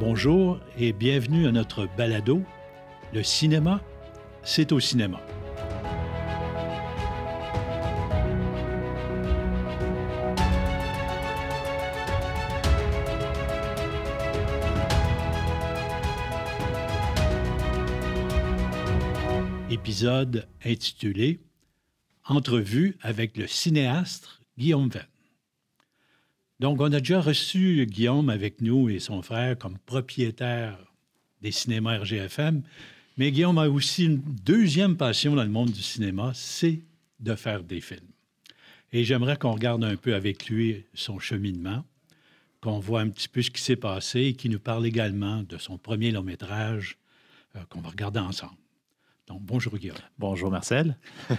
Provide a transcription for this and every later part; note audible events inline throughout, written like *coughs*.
Bonjour et bienvenue à notre balado. Le cinéma, c'est au cinéma. Épisode intitulé Entrevue avec le cinéaste Guillaume Venn. Donc, on a déjà reçu Guillaume avec nous et son frère comme propriétaire des cinémas RGFM, mais Guillaume a aussi une deuxième passion dans le monde du cinéma, c'est de faire des films. Et j'aimerais qu'on regarde un peu avec lui son cheminement, qu'on voit un petit peu ce qui s'est passé et qu'il nous parle également de son premier long métrage euh, qu'on va regarder ensemble. Donc, bonjour Guillaume. Bonjour Marcel. *laughs*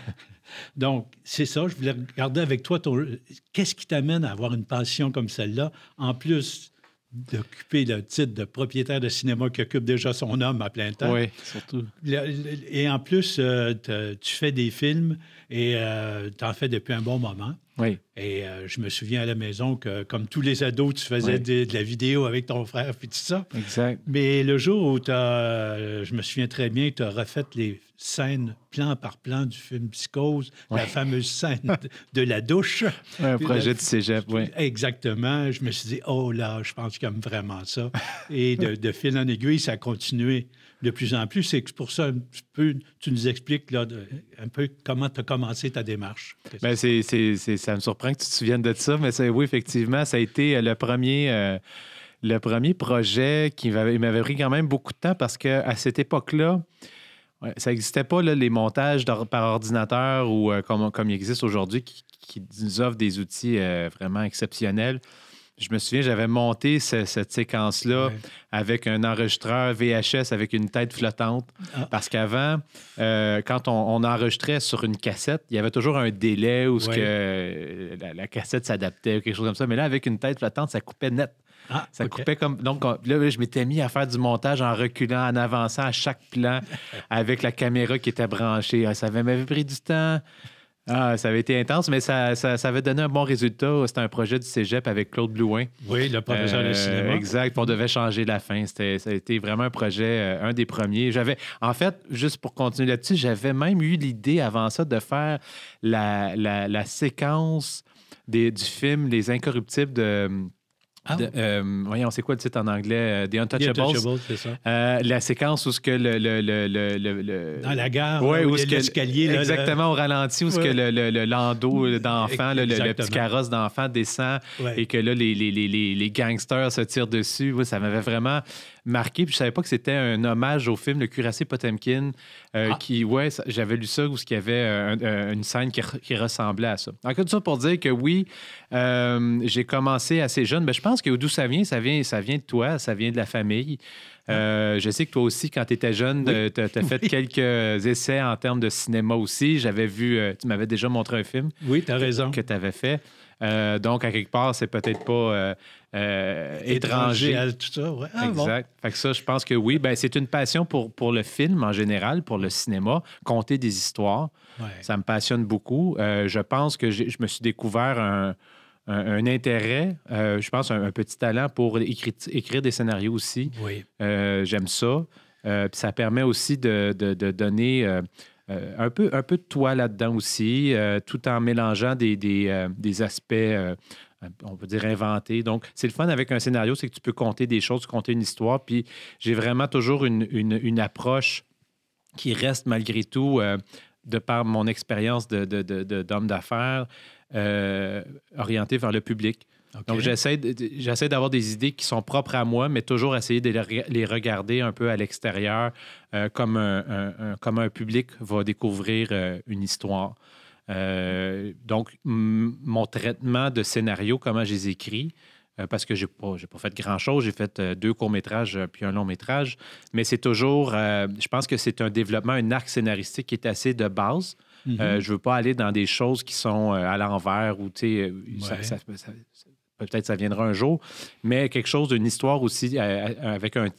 Donc, c'est ça, je voulais regarder avec toi, ton... qu'est-ce qui t'amène à avoir une passion comme celle-là, en plus d'occuper le titre de propriétaire de cinéma qui occupe déjà son homme à plein temps. Oui, surtout. Et en plus, euh, tu fais des films et euh, tu en fais depuis un bon moment. Oui. Et euh, je me souviens à la maison que, comme tous les ados, tu faisais de, la vidéo avec ton frère puis tout ça. Exact. Mais le jour où tu as, je me souviens très bien, tu as refait les scènes plan par plan du film Psychose, la fameuse scène de, la douche. *laughs* Un projet de cégep, oui. Exactement. Je me suis dit, oh là, je pense qu'il aime vraiment ça. Et de, *laughs* de fil en aiguille, ça a continué de plus en plus. C'est pour ça, peu, tu nous expliques là, un peu comment tu as commencé ta démarche. C'est, ça me surprend que tu te souviennes de ça, mais oui, effectivement, ça a été euh, le premier. Euh, le premier projet qui m'avait pris quand même beaucoup de temps parce qu'à cette époque-là, ça n'existait pas les montages par ordinateur ou euh, comme, comme il existe aujourd'hui qui, nous offrent des outils vraiment exceptionnels je me souviens, j'avais monté cette séquence-là avec un enregistreur VHS avec une tête flottante. Ah. Parce qu'avant, euh, quand on, enregistrait sur une cassette, il y avait toujours un délai où que la, cassette s'adaptait ou quelque chose comme ça. Mais là, avec une tête flottante, ça coupait net. Ah, ça coupait comme. Donc, là, je m'étais mis à faire du montage en reculant, en avançant à chaque plan *laughs* avec la caméra qui était branchée. Ah, ça m'avait pris du temps. Ah, ça avait été intense, mais ça, ça, avait donné un bon résultat. C'était un projet du cégep avec Claude Blouin. Oui, le professeur de euh, cinéma. Exact. On devait changer la fin. C'était, ça a été vraiment un projet, euh, un des premiers. J'avais, en fait, juste pour continuer là-dessus, j'avais même eu l'idée avant ça de faire la, la, la séquence des, du film Les Incorruptibles de ah euh, voyons, c'est quoi le titre en anglais? Euh, The Untouchables. c'est ça. Euh, la séquence où ce que le, le, le, le, Dans la gare, ouais, où, où l'escalier. Exactement, au ralenti, où ce que le, landau d'enfant, le, petit carrosse d'enfant descend et que là, les, les, les, les, gangsters se tirent dessus. ça m'avait vraiment marqué. Puis je savais pas que c'était un hommage au film Le Cuirassé Potemkin. Euh, ah. qui, ouais, j'avais lu ça où il y avait une scène qui, ressemblait à ça. En tout ça pour dire que oui, euh, j'ai commencé assez jeune, mais je pense que d'où ça vient, ça vient, ça vient de toi, ça vient de la famille. Ah. je sais que toi aussi, quand tu étais jeune, tu as, fait quelques essais en termes de cinéma aussi. J'avais vu, tu m'avais déjà montré un film. Oui, tu as raison. Que tu avais fait. donc, à quelque part, c'est peut-être pas euh, étranger. à tout ça, ouais. Ah, exact. Fait que ça, je pense que oui. Ben, c'est une passion pour, pour le film en général, pour le cinéma, compter des histoires. Ça me passionne beaucoup. Euh, je pense que je me suis découvert un, un, intérêt, euh, je pense un, petit talent pour écrire, écrire des scénarios aussi. Oui. J'aime ça. puis ça permet aussi de, de, de donner un, peu, un peu de toi là-dedans aussi, tout en mélangeant des, des, des aspects on peut dire inventé. Donc, c'est le fun avec un scénario, c'est que tu peux compter des choses, compter une histoire. Puis j'ai vraiment toujours une, approche qui reste malgré tout, euh, de par mon expérience d'homme de, d'affaires, euh, orientée vers le public. Donc, j'essaie, d'avoir des idées qui sont propres à moi, mais toujours essayer de les regarder un peu à l'extérieur, euh, comme, un, comme un public va découvrir une histoire. Euh, donc, mon traitement de scénario, comment je les écris, euh, parce que je n'ai pas, pas, fait grand-chose. J'ai fait euh, deux courts-métrages puis un long-métrage. Mais c'est toujours, je pense que c'est un développement, un arc scénaristique qui est assez de base. Mm-hmm. je ne veux pas aller dans des choses qui sont à l'envers ou, tu sais, peut-être ça viendra un jour, mais quelque chose d'une histoire aussi avec un,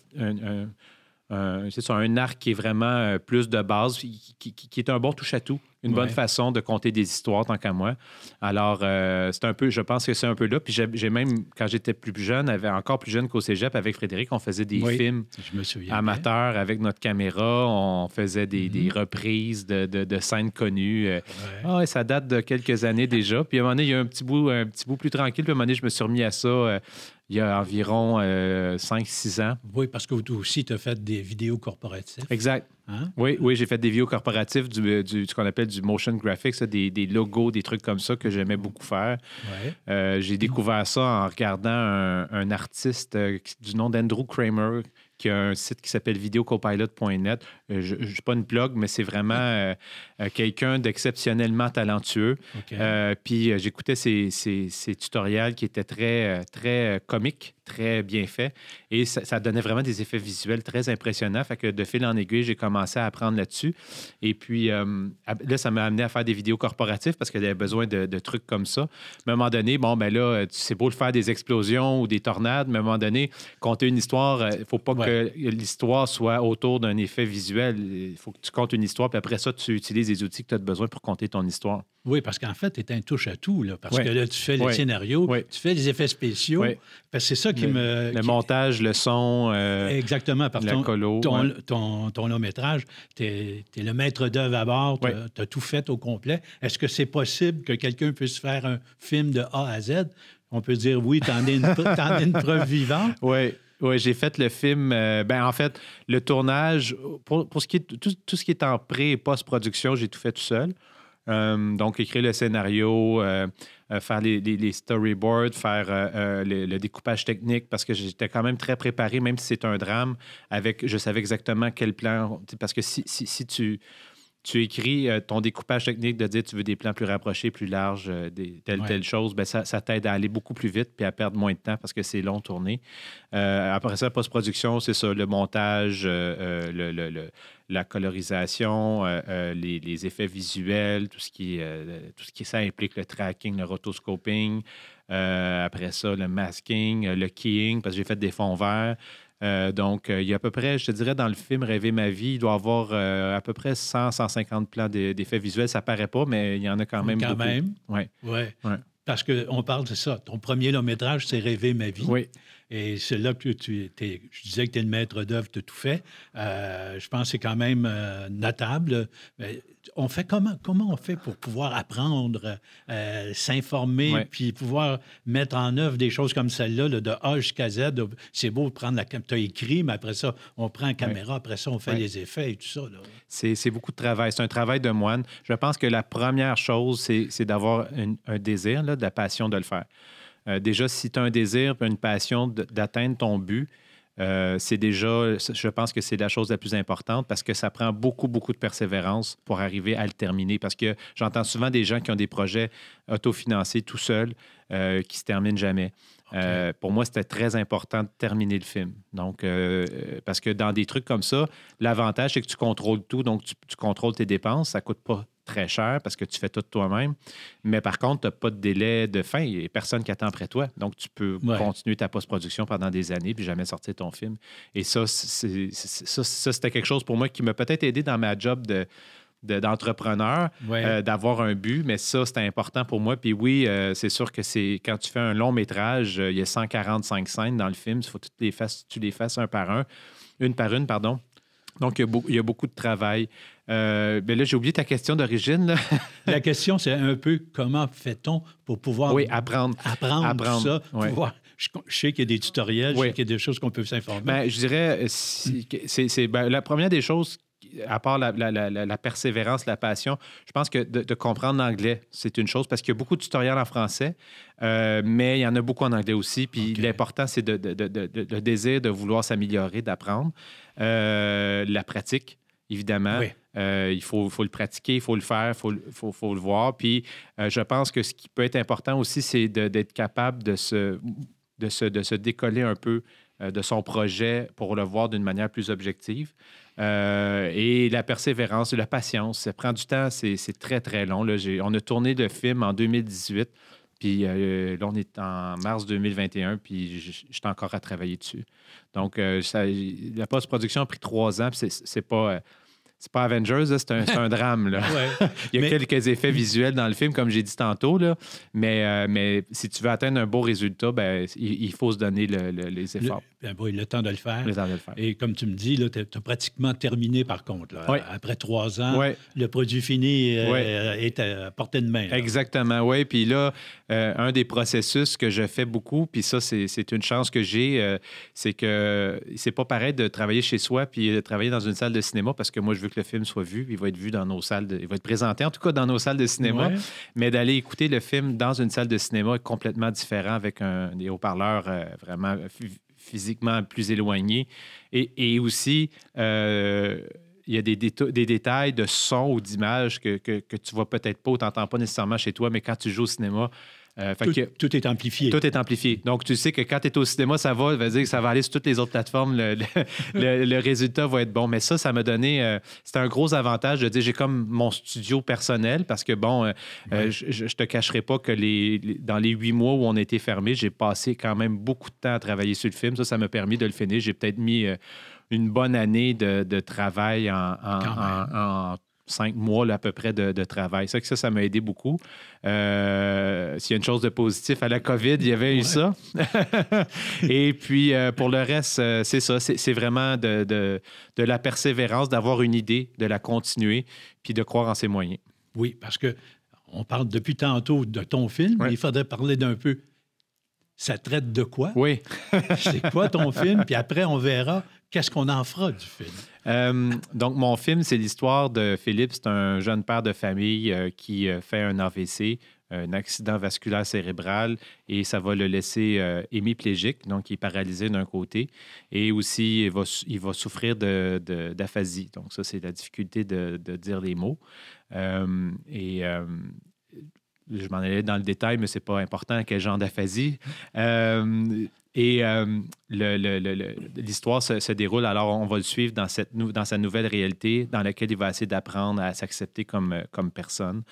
un arc qui est vraiment plus de base, qui, qui est un bon touche-à-tout une bonne façon de conter des histoires, tant qu'à moi. Alors, euh, c'est un peu, je pense que c'est un peu là. Puis j'ai même, quand j'étais plus jeune, avait encore plus jeune qu'au cégep, avec Frédéric, on faisait des Oui, films Je me souviens. bien. amateurs avec notre caméra. On faisait des, des Mhm. reprises de, de- de scènes connues. Euh, Ouais. ouais, ça date de quelques années déjà. Puis à un moment donné, il y a un petit bout, un petit bout plus tranquille. Puis à un moment donné, je me suis remis à ça euh, il y a environ 5-6 ans. Oui, parce que toi aussi, tu as fait des vidéos corporatives. Exact. Hein? Oui, oui, j'ai fait des vidéos corporatives, du, du- ce qu'on appelle du motion graphics, des, des logos, des trucs comme ça que j'aimais beaucoup faire. Ouais. Euh, j'ai découvert ça en regardant un, un artiste euh, du nom d'Andrew Kramer qui a un site qui s'appelle videocopilot.net. Euh, je ne suis pas une blog, mais c'est vraiment euh, euh, quelqu'un d'exceptionnellement talentueux. Puis j'écoutais ses, ses- ses tutoriels qui étaient très, très comiques, très bien faits. Et ça, ça donnait vraiment des effets visuels très impressionnants. Fait que de fil en aiguille, j'ai commencé à apprendre là-dessus. Et puis euh, à- là, ça m'a amené à faire des vidéos corporatives parce que j'avais besoin de, de trucs comme ça. À un moment donné, bon, ben là, euh, c'est beau de faire des explosions ou des tornades, mais à un moment donné, compter une histoire, il ne faut pas Ouais. que l'histoire soit autour d'un effet visuel. Il faut que tu comptes une histoire, puis après ça, tu utilises les outils que tu as besoin pour compter ton histoire. Oui, parce qu'en fait, tu es un touche-à-tout, là, parce Ouais. que là, tu fais les Ouais. scénarios, tu fais les effets spéciaux. Parce que c'est ça qui Le- me... Le qui- montage, le son, euh, Exactement, la ton, colo. ton, ouais. ton, ton long métrage, tu es, le maître d'œuvre à bord, tu Ouais. as tout fait au complet. Est-ce que c'est possible que quelqu'un puisse faire un film de A à Z? On peut dire oui, tu en es une, *laughs* t'en es une preuve vivante. Oui, ouais, j'ai fait le film. euh, ben, en fait, le tournage, pour, pour ce qui est, tout, tout ce qui est en pré et post-production, j'ai tout fait tout seul. Euh, donc, écrire le scénario, euh, euh, faire les, storyboards, faire le, le découpage technique, parce que j'étais quand même très préparé, même si c'est un drame, avec, je savais exactement quel plan. Parce que si, si, si tu, tu écris euh, ton découpage technique de dire tu veux des plans plus rapprochés, plus larges, euh, des, telle, Ouais. telle chose, ben ça, ça t'aide à aller beaucoup plus vite puis à perdre moins de temps parce que c'est long tourné. Euh, après ça, post-production, c'est ça, le montage, le- le- le- la colorisation, les, les effets visuels, tout ce qui, tout ce qui ça implique, le tracking, le rotoscoping. Après ça, le masking, le keying, parce que j'ai fait des fonds verts. Euh, donc, euh, il y a à peu près, je te dirais, dans le film Rêver ma vie, il doit y avoir euh, à peu près 100-150 plans d'e- d'effets visuels. Ça paraît pas, mais il y en a quand même Quand beaucoup. même? Ouais. Ouais. Parce qu'on parle de ça. Ton premier long métrage, c'est Rêver ma vie. Oui. Et c'est là que tu es. Je disais que tu es le maître d'œuvre, tu as tout fait. Euh, je pense que c'est quand même euh, notable. Mais on fait comment, comment on fait pour pouvoir apprendre, euh, s'informer, Ouais. puis pouvoir mettre en œuvre des choses comme celle-là, là, de A jusqu'à Z? C'est beau de prendre la caméra. Tu as écrit, mais après ça, on prend la caméra, après ça, on fait Ouais. les effets et tout ça. C'est beaucoup de travail. C'est un travail de moine. Je pense que la première chose, c'est d'avoir un désir, là, de la passion de le faire. Euh, déjà, si tu as un désir une passion d'atteindre ton but, euh, c'est déjà, je pense que c'est la chose la plus importante parce que ça prend beaucoup, beaucoup de persévérance pour arriver à le terminer. Parce que j'entends souvent des gens qui ont des projets autofinancés tout seuls euh, qui se terminent jamais. Euh, pour moi, c'était très important de terminer le film. Donc, parce que dans des trucs comme ça, l'avantage, c'est que tu contrôles tout. Donc, tu, tu contrôles tes dépenses. Ça ne coûte pas très cher parce que tu fais tout toi-même. Mais par contre, tu n'as pas de délai de fin. Il n'y a personne qui attend après toi. Donc, tu peux Ouais. continuer ta post-production pendant des années puis jamais sortir ton film. Et ça, c'est- c'est- ça, ça, c'était quelque chose pour moi qui m'a peut-être aidé dans ma job de de- d'entrepreneur, Ouais. euh, d'avoir un but, mais ça, c'était important pour moi. Puis oui, euh, c'est sûr que c'est quand tu fais un long métrage, euh, il y a 145 scènes dans le film, il faut que tu les fasses, tu les fasses un par un, une par une, pardon. Donc, il y a, beau- il y a beaucoup de travail. Euh, ben là, j'ai oublié ta question d'origine. *laughs* La question, c'est un peu comment fait-on pour pouvoir oui, apprendre. apprendre, Apprendre, tout ça? ouais. pouvoir- Je, sais qu'il y a des tutoriels, je Oui. sais qu'il y a des choses qu'on peut s'informer. Ben, je dirais, si- c'est- ben, la première des choses, à part la, la- la- la- la persévérance, la passion, je pense que de, de comprendre l'anglais, c'est une chose parce qu'il y a beaucoup de tutoriels en français, euh, mais il y en a beaucoup en anglais aussi. Puis l'important, c'est de, de- le désir de vouloir s'améliorer, d'apprendre. Euh, la pratique, évidemment. Oui. Euh, il faut, faut le pratiquer, il faut le faire, il faut, le- faut, faut le voir. Puis euh, je pense que ce qui peut être important aussi, c'est d'être capable de se, de, se, de se décoller un peu de son projet pour le voir d'une manière plus objective. Euh, et la persévérance, la patience, ça prend du temps, c'est très, très long. Là. On a tourné le film en 2018, puis euh, là, on est en mars 2021, puis suis encore à travailler dessus. Donc, euh, ça- la post-production a pris trois ans, puis c'est- pas... euh, c'est pas Avengers, c'est un, *laughs* drame. Là. *laughs* il y a quelques effets visuels dans le film, comme j'ai dit tantôt, là, mais, euh, mais si tu veux atteindre un beau résultat, ben, il, faut se donner les efforts. Le, ben, oui, le temps de le faire. Le temps de le faire. Et comme tu me dis, tu as pratiquement terminé par contre. Après trois ans, le produit fini euh, est à portée de main. Exactement, oui. Puis là, euh, un des processus que je fais beaucoup, puis ça, c'est une chance que j'ai, c'est que c'est pas pareil de travailler chez soi puis de travailler dans une salle de cinéma parce que moi, je veux que le film soit vu. Il va être vu dans nos salles, il va être présenté en tout cas dans nos salles de cinéma. Mais d'aller écouter le film dans une salle de cinéma est complètement différent avec un, des haut-parleurs euh, vraiment physiquement plus éloignés. Et, aussi, euh, il y a des, des, détails de son ou d'image que, que, que, tu vois peut-être pas ou tu n'entends pas nécessairement chez toi, mais quand tu joues au cinéma, euh, tout, est amplifié. Tout est amplifié. Donc, tu sais que quand tu es au cinéma, ça va, veut dire que ça va aller sur toutes les autres plateformes. Le, *laughs* résultat va être bon. Mais ça, ça m'a donné. Euh, c'était un gros avantage de dire j'ai comme mon studio personnel parce que, bon, euh, je, ne te cacherai pas que les, dans les huit mois où on été fermé, j'ai passé quand même beaucoup de temps à travailler sur le film. Ça, ça m'a permis de le finir. J'ai peut-être mis une bonne année de, travail en, en cinq mois à peu près de, travail. Ça, ça, ça m'a aidé beaucoup. Euh, s'il y a une chose de positif à la COVID, il y avait eu ça. *laughs* Et puis, euh, pour le reste, euh, c'est ça. C'est vraiment de, de, la persévérance, d'avoir une idée, de la continuer, puis de croire en ses moyens. Oui, parce que on parle depuis tantôt de ton film, mais il faudrait parler d'un peu. Ça traite de quoi? Oui. *laughs* c'est quoi ton film? Puis après, on verra qu'est-ce qu'on en fera du film? Euh, donc, mon film, c'est l'histoire de Philippe. C'est un jeune père de famille euh, qui euh, fait un AVC, un accident vasculaire cérébral, et ça va le laisser hémiplégique, donc il est paralysé d'un côté, et aussi il va, souffrir d'aphasie. donc, ça, c'est la difficulté de, de, dire les mots. et je m'en allais dans le détail, mais ce n'est pas important quel genre d'aphasie. Et euh, l'histoire se, déroule, alors on va le suivre dans, cette dans sa nouvelle réalité dans laquelle il va essayer d'apprendre à s'accepter comme, euh, comme personne.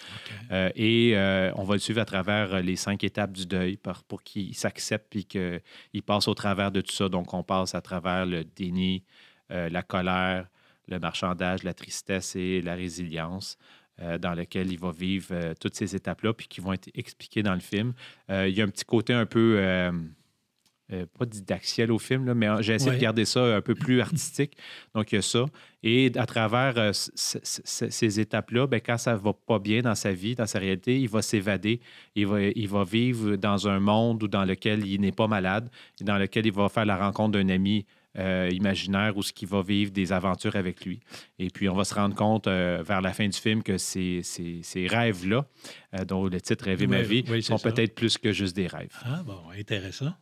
Euh, et on va le suivre à travers les cinq étapes du deuil pour, pour qu'il s'accepte et qu'il passe au travers de tout ça. Donc on passe à travers le déni, la colère, le marchandage, la tristesse et la résilience. dans lequel il va vivre toutes ces étapes-là, puis qui vont être expliquées dans le film. il y a un petit côté un peu euh, pas didactiel au film, mais j'ai essayé de garder ça un peu plus artistique. Donc, il y a ça. Et à travers euh, ces étapes-là, ben, quand ça ne va pas bien dans sa vie, dans sa réalité, il va s'évader. Il va, il va vivre dans un monde dans lequel il n'est pas malade, dans lequel il va faire la rencontre d'un ami euh, imaginaire ou ce qui va vivre des aventures avec lui. Et puis, on va se rendre compte vers la fin du film que ces, ces, rêves-là, dont le titre Rêver ma vie, sont peut-être plus que juste des rêves. Ah, bon, intéressant.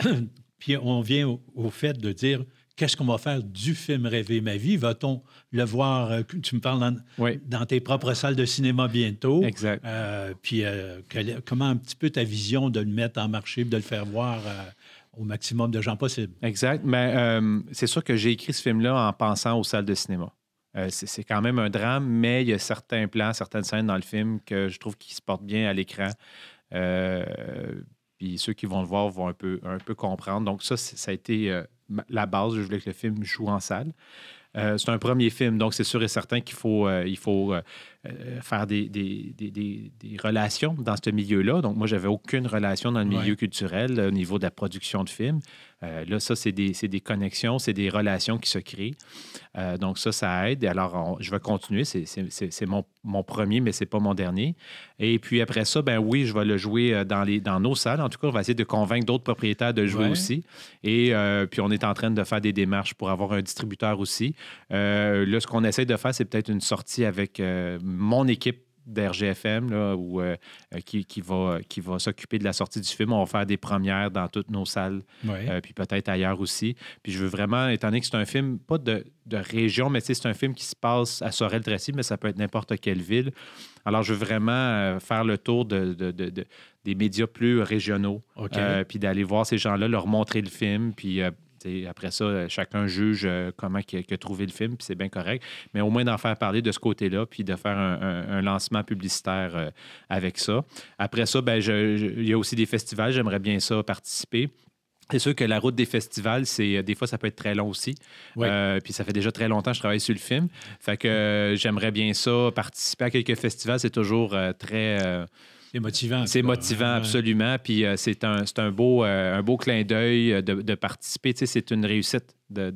*coughs* Puis on vient au, fait de dire qu'est-ce qu'on va faire du film Rêver ma vie? Va-t-on le voir? Euh, tu me parles dans, tes propres salles de cinéma bientôt? Exact. Euh, puis euh, comment un petit peu ta vision de le mettre en marché, de le faire voir au maximum de gens possible? Exact. Mais c'est sûr que j'ai écrit ce film-là en pensant aux salles de cinéma. c'est quand même un drame, mais il y a certains plans, certaines scènes dans le film que je trouve qui se portent bien à l'écran. Puis ceux qui vont le voir vont un peu, comprendre. Donc, ça, ça a été euh, la base. Je voulais que le film joue en salle. Euh, c'est un premier film, donc c'est sûr et certain qu'il faut, euh, il faut faire des, des, des, des, relations dans ce milieu-là. Donc, moi, j'avais aucune relation dans le milieu culturel au niveau de la production de films. Euh, là, ça, c'est des, des, connexions, c'est des relations qui se créent. Euh, donc, ça, ça aide. Alors, je vais continuer. C'est mon, mon, premier, mais ce n'est pas mon dernier. Et puis après ça, ben oui, je vais le jouer euh, dans, les, dans nos salles. En tout cas, on va essayer de convaincre d'autres propriétaires de jouer aussi. Et puis, on est en train de faire des démarches pour avoir un distributeur aussi. Là, ce qu'on essaie de faire, c'est peut-être une sortie avec mon équipe d'RGFM là, euh, euh, qui, qui, va, qui va s'occuper de la sortie du film. On va faire des premières dans toutes nos salles, euh, puis peut-être ailleurs aussi. Puis je veux vraiment, étant donné que c'est un film, pas de, de région, mais c'est un film qui se passe à Sorel-Tracy, mais ça peut être n'importe quelle ville. Alors, je veux vraiment faire le tour de, de, de, des médias plus régionaux, puis d'aller voir ces gens-là, leur montrer le film, puis après ça, euh, chacun juge euh, comment il a, trouvé le film, puis c'est bien correct. Mais au moins d'en faire parler de ce côté-là, puis de faire un, lancement publicitaire euh, avec ça. Après ça, ben, il y a aussi des festivals, j'aimerais bien ça participer. C'est sûr que la route des festivals, c'est des fois, ça peut être très long aussi. Euh, puis ça fait déjà très longtemps que je travaille sur le film. Fait que euh, j'aimerais bien ça. Participer à quelques festivals, c'est toujours très. C'est motivant. C'est motivant, absolument. Puis c'est un, un, beau, un beau clin d'œil de, participer. Tu sais, c'est une réussite. De,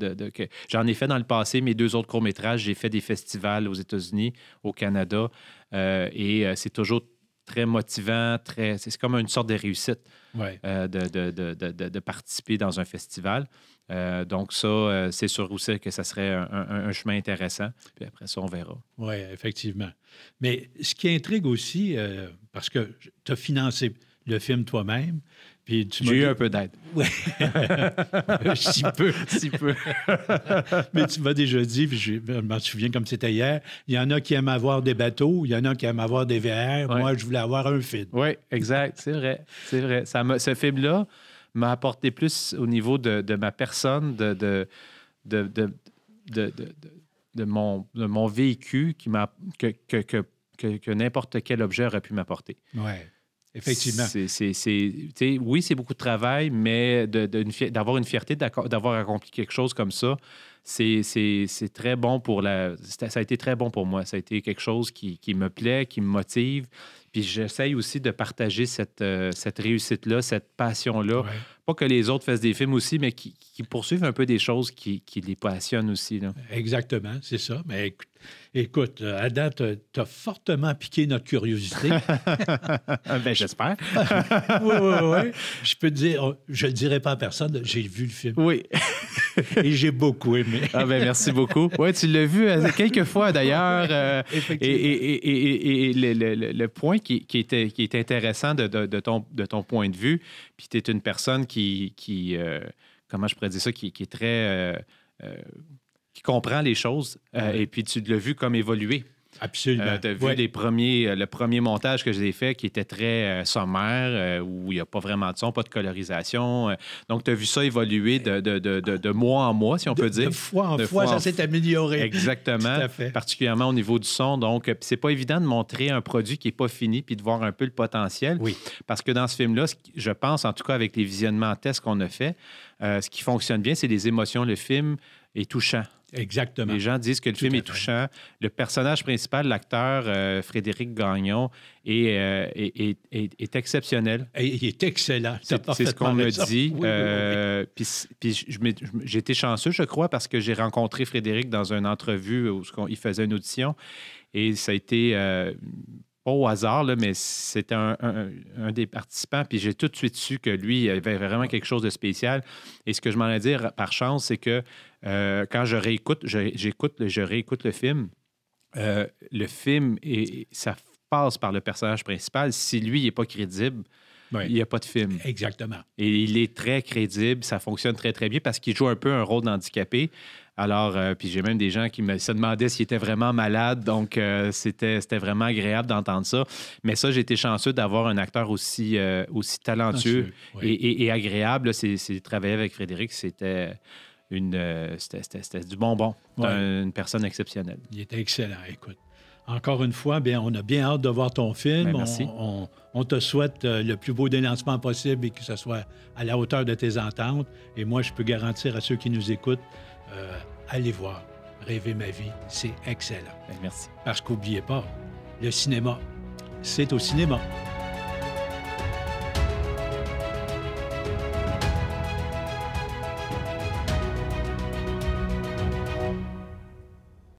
J'en ai fait dans le passé, mes deux autres courts-métrages. J'ai fait des festivals aux États-Unis, au Canada. et c'est toujours très motivant, très, c'est comme une sorte de réussite euh, de, participer dans un festival. Euh, donc, ça, euh, c'est sûr aussi que ça serait un, chemin intéressant. Puis après ça, on verra. Oui, effectivement. Mais ce qui intrigue aussi, parce que tu as financé le film toi-même, j'ai eu un peu d'aide. Oui. *laughs* si peu. si peu. *laughs* Mais tu m'as déjà dit, puis je, me souviens comme c'était hier, il y en a qui aiment avoir des bateaux, il y en a qui aiment avoir des VR. Moi, je voulais avoir un film. Oui, exact. C'est vrai. C'est vrai. Ça ce film-là m'a apporté plus au niveau de, ma personne, de, mon, de mon véhicule qui que, n'importe quel objet aurait pu m'apporter. Oui. Effectivement. C'est, oui, c'est beaucoup de travail, mais d'avoir une fierté d'avoir accompli quelque chose comme ça, c'est, très bon pour la. Ça a été très bon pour moi. Ça a été quelque chose qui, qui me plaît, qui me motive. Puis j'essaye aussi de partager cette, euh, cette réussite-là, cette passion-là. Pas que les autres fassent des films aussi, mais qui, qui poursuivent un peu des choses qui, qui les passionnent aussi. Là. Exactement, c'est ça. Mais écoute, écoute à date, tu as fortement piqué notre curiosité. *laughs* ben, j'espère. *laughs* oui, oui, oui. Je peux te dire, je ne le dirai pas à personne, j'ai vu le film. Oui. *laughs* et j'ai beaucoup aimé. ah ben merci beaucoup. Oui, tu l'as vu euh, quelques fois d'ailleurs. Euh, et, et, et, le, le, point qui, qui, était, qui est intéressant de, de, ton, de ton point de vue, puis tu es une personne qui, qui euh, comment je pourrais dire ça, qui, qui est très... qui comprend les choses, et puis tu l'as vu comme évoluer. Absolument. Euh, tu as vu les premiers, euh, le premier montage que j'ai fait qui était très euh, sommaire, où il n'y a pas vraiment de son, pas de colorisation. donc, tu as vu ça évoluer de, de, de, de, mois en mois, si on peut dire. De fois en fois, ça s'est amélioré. Exactement. Particulièrement au niveau du son. Donc, c'est pas évident de montrer un produit qui n'est pas fini puis de voir un peu le potentiel. Oui. Parce que dans ce film-là, je pense, en tout cas avec les visionnements tests qu'on a fait, ce qui fonctionne bien, c'est les émotions. Le film est touchant. Exactement. Les gens disent que le film est touchant. Le personnage principal, l'acteur euh, Frédéric Gagnon, est, euh, est, est, exceptionnel. il est excellent. C'est ce qu'on me dit. Euh, puis, j'ai été chanceux, je crois, parce que j'ai rencontré Frédéric dans une entrevue où il faisait une audition. Et ça a été pas au hasard, là, mais c'était un, des participants, puis j'ai tout de suite su que lui, il avait vraiment quelque chose de spécial. Et ce que je m'en ai dit par chance, c'est que euh, quand je réécoute, j'écoute, je réécoute le film, euh, le film, et ça passe par le personnage principal. Si lui, il n'est pas crédible, il n'y a pas de film. Exactement. Et il est très crédible, ça fonctionne très, très bien parce qu'il joue un peu un rôle d'handicapé. Alors, euh, puis j'ai même des gens qui me se demandaient s'il était vraiment malade. Donc, euh, c'était, vraiment agréable d'entendre ça. Mais ça, j'ai été chanceux d'avoir un acteur aussi, euh, aussi talentueux et, agréable. C'est, travailler avec Frédéric, c'était une c'était, du bonbon. Une personne exceptionnelle. Il était excellent, écoute. Encore une fois, bien, on a bien hâte de voir ton film. Ben, merci. On, te souhaite le plus beau délancement possible et que ce soit à la hauteur de tes ententes. Et moi, je peux garantir à ceux qui nous écoutent euh, allez voir Rêver ma vie, c'est excellent. Merci. Parce qu'oubliez pas, le cinéma, c'est au cinéma.